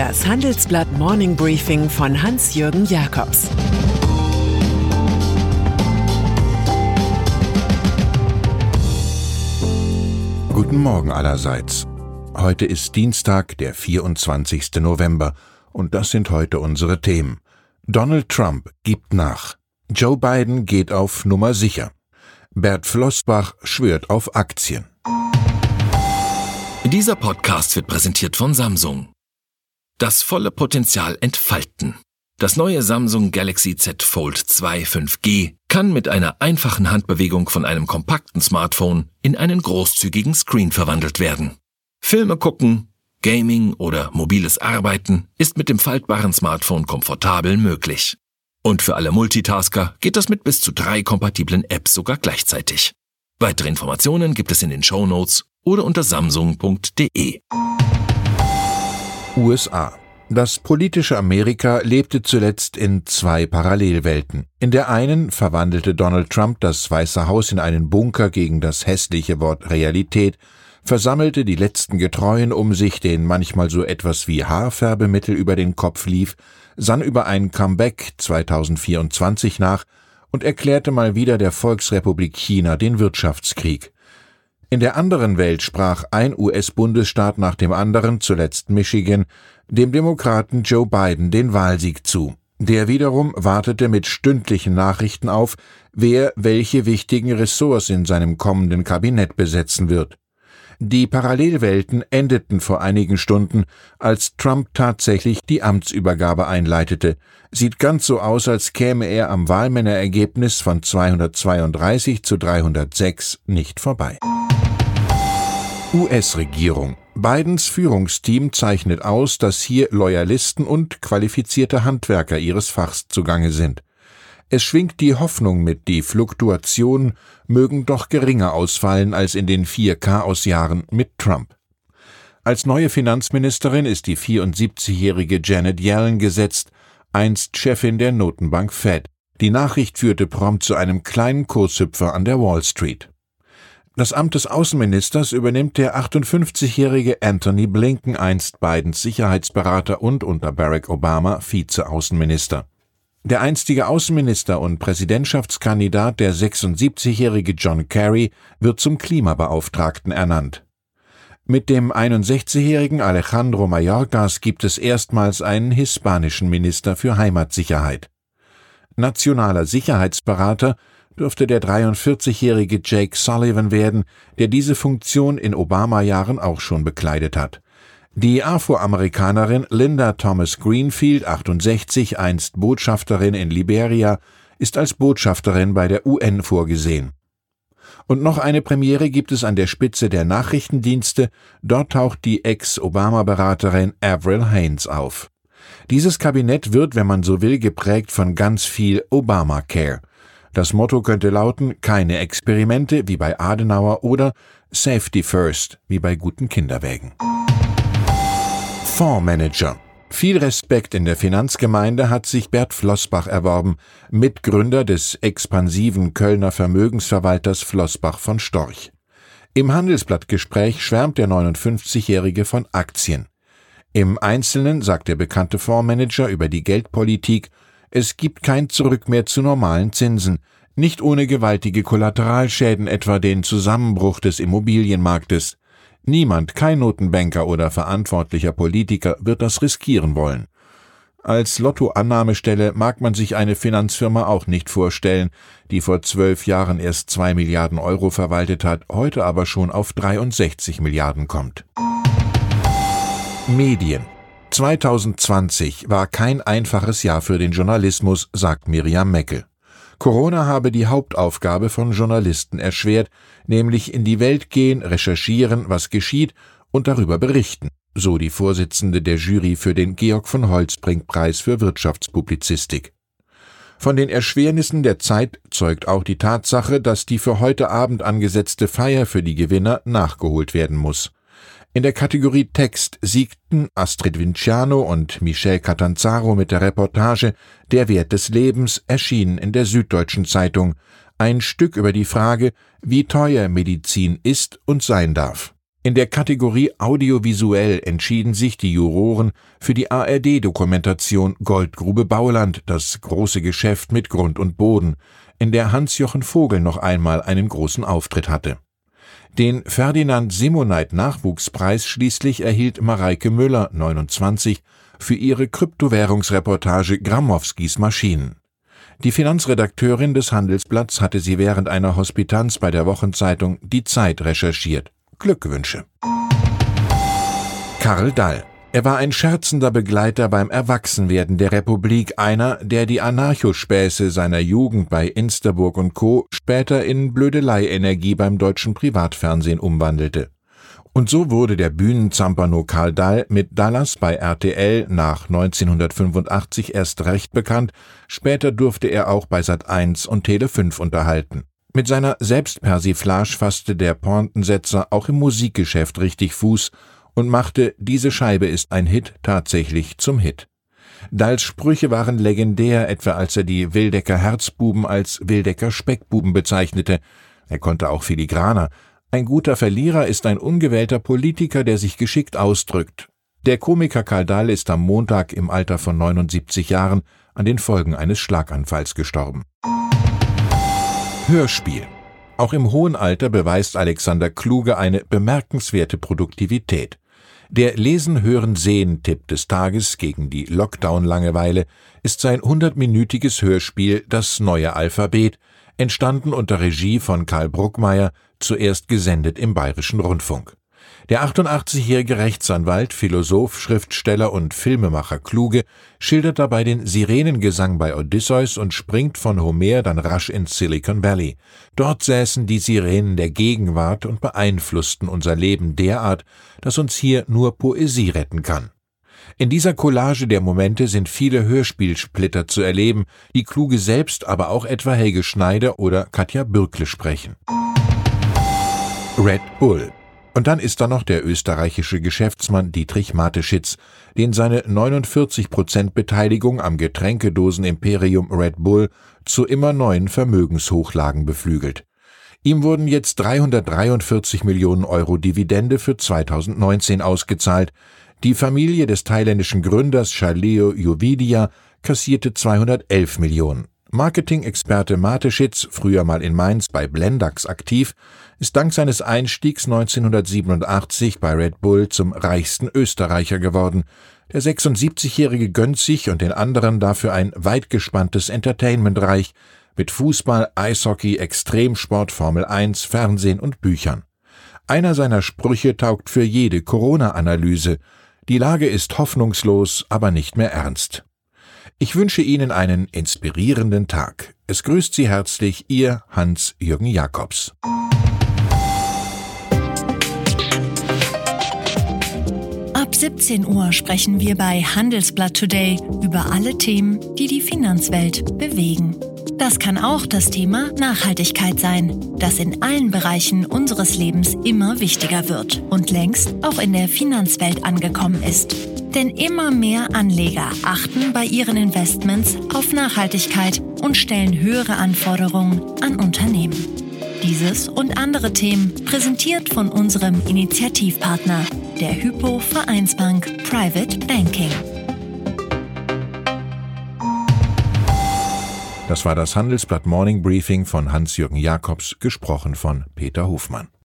Das Handelsblatt Morning Briefing von Hans-Jürgen Jakobs Guten Morgen allerseits. Heute ist Dienstag, der 24. November, und das sind heute unsere Themen. Donald Trump gibt nach. Joe Biden geht auf Nummer sicher. Bert Flossbach schwört auf Aktien. Dieser Podcast wird präsentiert von Samsung. Das volle Potenzial entfalten. Das neue Samsung Galaxy Z Fold 2 5G kann mit einer einfachen Handbewegung von einem kompakten Smartphone in einen großzügigen Screen verwandelt werden. Filme gucken, Gaming oder mobiles Arbeiten ist mit dem faltbaren Smartphone komfortabel möglich. Und für alle Multitasker geht das mit bis zu drei kompatiblen Apps sogar gleichzeitig. Weitere Informationen gibt es in den Show Notes oder unter samsung.de. USA. Das politische Amerika lebte zuletzt in zwei Parallelwelten. In der einen verwandelte Donald Trump das Weiße Haus in einen Bunker gegen das hässliche Wort Realität, versammelte die letzten Getreuen um sich, denen manchmal so etwas wie Haarfärbemittel über den Kopf lief, sann über ein Comeback 2024 nach und erklärte mal wieder der Volksrepublik China den Wirtschaftskrieg. In der anderen Welt sprach ein US-Bundesstaat nach dem anderen, zuletzt Michigan, dem Demokraten Joe Biden den Wahlsieg zu. Der wiederum wartete mit stündlichen Nachrichten auf, wer welche wichtigen Ressorts in seinem kommenden Kabinett besetzen wird. Die Parallelwelten endeten vor einigen Stunden, als Trump tatsächlich die Amtsübergabe einleitete. Sieht ganz so aus, als käme er am Wahlmännerergebnis von 232 zu 306 nicht vorbei. US-Regierung. Bidens Führungsteam zeichnet aus, dass hier Loyalisten und qualifizierte Handwerker ihres Fachs zugange sind. Es schwingt die Hoffnung mit, die Fluktuationen mögen doch geringer ausfallen als in den vier Chaosjahren mit Trump. Als neue Finanzministerin ist die 74-jährige Janet Yellen gesetzt, einst Chefin der Notenbank Fed. Die Nachricht führte prompt zu einem kleinen Kurshüpfer an der Wall Street. Das Amt des Außenministers übernimmt der 58-jährige Anthony Blinken, einst Bidens Sicherheitsberater und unter Barack Obama Vize-Außenminister. Der einstige Außenminister und Präsidentschaftskandidat, der 76-jährige John Kerry, wird zum Klimabeauftragten ernannt. Mit dem 61-jährigen Alejandro Mayorkas gibt es erstmals einen hispanischen Minister für Heimatsicherheit. Nationaler Sicherheitsberater dürfte der 43-jährige Jake Sullivan werden, der diese Funktion in Obama-Jahren auch schon bekleidet hat. Die Afroamerikanerin Linda Thomas Greenfield, 68, einst Botschafterin in Liberia, ist als Botschafterin bei der UN vorgesehen. Und noch eine Premiere gibt es an der Spitze der Nachrichtendienste, dort taucht die Ex-Obama-Beraterin Avril Haines auf. Dieses Kabinett wird, wenn man so will, geprägt von ganz viel Obamacare. Das Motto könnte lauten keine Experimente wie bei Adenauer oder Safety First wie bei guten Kinderwägen. Fondsmanager viel Respekt in der Finanzgemeinde hat sich Bert Flossbach erworben, Mitgründer des expansiven Kölner Vermögensverwalters Flossbach von Storch. Im Handelsblattgespräch schwärmt der 59-Jährige von Aktien. Im Einzelnen sagt der bekannte Fondsmanager über die Geldpolitik es gibt kein Zurück mehr zu normalen Zinsen, nicht ohne gewaltige Kollateralschäden, etwa den Zusammenbruch des Immobilienmarktes. Niemand, kein Notenbanker oder verantwortlicher Politiker wird das riskieren wollen. Als Lottoannahmestelle mag man sich eine Finanzfirma auch nicht vorstellen, die vor zwölf Jahren erst zwei Milliarden Euro verwaltet hat, heute aber schon auf 63 Milliarden kommt. Medien 2020 war kein einfaches Jahr für den Journalismus, sagt Miriam Meckel. Corona habe die Hauptaufgabe von Journalisten erschwert, nämlich in die Welt gehen, recherchieren, was geschieht und darüber berichten, so die Vorsitzende der Jury für den Georg von Holzbrink Preis für Wirtschaftspublizistik. Von den Erschwernissen der Zeit zeugt auch die Tatsache, dass die für heute Abend angesetzte Feier für die Gewinner nachgeholt werden muss. In der Kategorie Text siegten Astrid Vinciano und Michel Catanzaro mit der Reportage Der Wert des Lebens erschienen in der Süddeutschen Zeitung, ein Stück über die Frage, wie teuer Medizin ist und sein darf. In der Kategorie Audiovisuell entschieden sich die Juroren für die ARD-Dokumentation Goldgrube Bauland, das große Geschäft mit Grund und Boden, in der Hans-Jochen Vogel noch einmal einen großen Auftritt hatte. Den Ferdinand Simoneit Nachwuchspreis schließlich erhielt Mareike Müller, 29, für ihre Kryptowährungsreportage Gramowskis Maschinen. Die Finanzredakteurin des Handelsblatts hatte sie während einer Hospitanz bei der Wochenzeitung Die Zeit recherchiert. Glückwünsche. Karl Dall. Er war ein scherzender Begleiter beim Erwachsenwerden der Republik, einer, der die Anarchospäße seiner Jugend bei Insterburg und Co. später in Blödelei-Energie beim deutschen Privatfernsehen umwandelte. Und so wurde der Bühnenzampano Karl Dall mit Dallas bei RTL nach 1985 erst recht bekannt, später durfte er auch bei Sat1 und Tele 5 unterhalten. Mit seiner Selbstpersiflage fasste der Pointensetzer auch im Musikgeschäft richtig Fuß und machte Diese Scheibe ist ein Hit tatsächlich zum Hit. Dalls Sprüche waren legendär, etwa als er die Wildecker Herzbuben als Wildecker Speckbuben bezeichnete. Er konnte auch filigraner. Ein guter Verlierer ist ein ungewählter Politiker, der sich geschickt ausdrückt. Der Komiker Karl Dahl ist am Montag im Alter von 79 Jahren an den Folgen eines Schlaganfalls gestorben. Hörspiel. Auch im hohen Alter beweist Alexander Kluge eine bemerkenswerte Produktivität. Der Lesen-Hören-Sehen-Tipp des Tages gegen die Lockdown-Langeweile ist sein hundertminütiges Hörspiel Das neue Alphabet, entstanden unter Regie von Karl Bruckmeier, zuerst gesendet im Bayerischen Rundfunk. Der 88-jährige Rechtsanwalt, Philosoph, Schriftsteller und Filmemacher Kluge schildert dabei den Sirenengesang bei Odysseus und springt von Homer dann rasch ins Silicon Valley. Dort säßen die Sirenen der Gegenwart und beeinflussten unser Leben derart, dass uns hier nur Poesie retten kann. In dieser Collage der Momente sind viele Hörspielsplitter zu erleben, die Kluge selbst, aber auch etwa Helge Schneider oder Katja Bürkle sprechen. Red Bull und dann ist da noch der österreichische Geschäftsmann Dietrich Mateschitz, den seine 49 Prozent Beteiligung am Getränkedosen-Imperium Red Bull zu immer neuen Vermögenshochlagen beflügelt. Ihm wurden jetzt 343 Millionen Euro Dividende für 2019 ausgezahlt. Die Familie des thailändischen Gründers Chaleo Jovidia kassierte 211 Millionen. Marketing-Experte Mateschitz, früher mal in Mainz bei Blendax aktiv, ist dank seines Einstiegs 1987 bei Red Bull zum reichsten Österreicher geworden. Der 76-Jährige gönnt sich und den anderen dafür ein weitgespanntes Entertainmentreich mit Fußball, Eishockey, Extremsport, Formel 1, Fernsehen und Büchern. Einer seiner Sprüche taugt für jede Corona-Analyse. Die Lage ist hoffnungslos, aber nicht mehr ernst. Ich wünsche Ihnen einen inspirierenden Tag. Es grüßt Sie herzlich Ihr Hans-Jürgen Jakobs. Ab 17 Uhr sprechen wir bei Handelsblatt Today über alle Themen, die die Finanzwelt bewegen. Das kann auch das Thema Nachhaltigkeit sein, das in allen Bereichen unseres Lebens immer wichtiger wird und längst auch in der Finanzwelt angekommen ist. Denn immer mehr Anleger achten bei ihren Investments auf Nachhaltigkeit und stellen höhere Anforderungen an Unternehmen. Dieses und andere Themen präsentiert von unserem Initiativpartner, der Hypo Vereinsbank Private Banking. Das war das Handelsblatt Morning Briefing von Hans-Jürgen Jakobs, gesprochen von Peter Hofmann.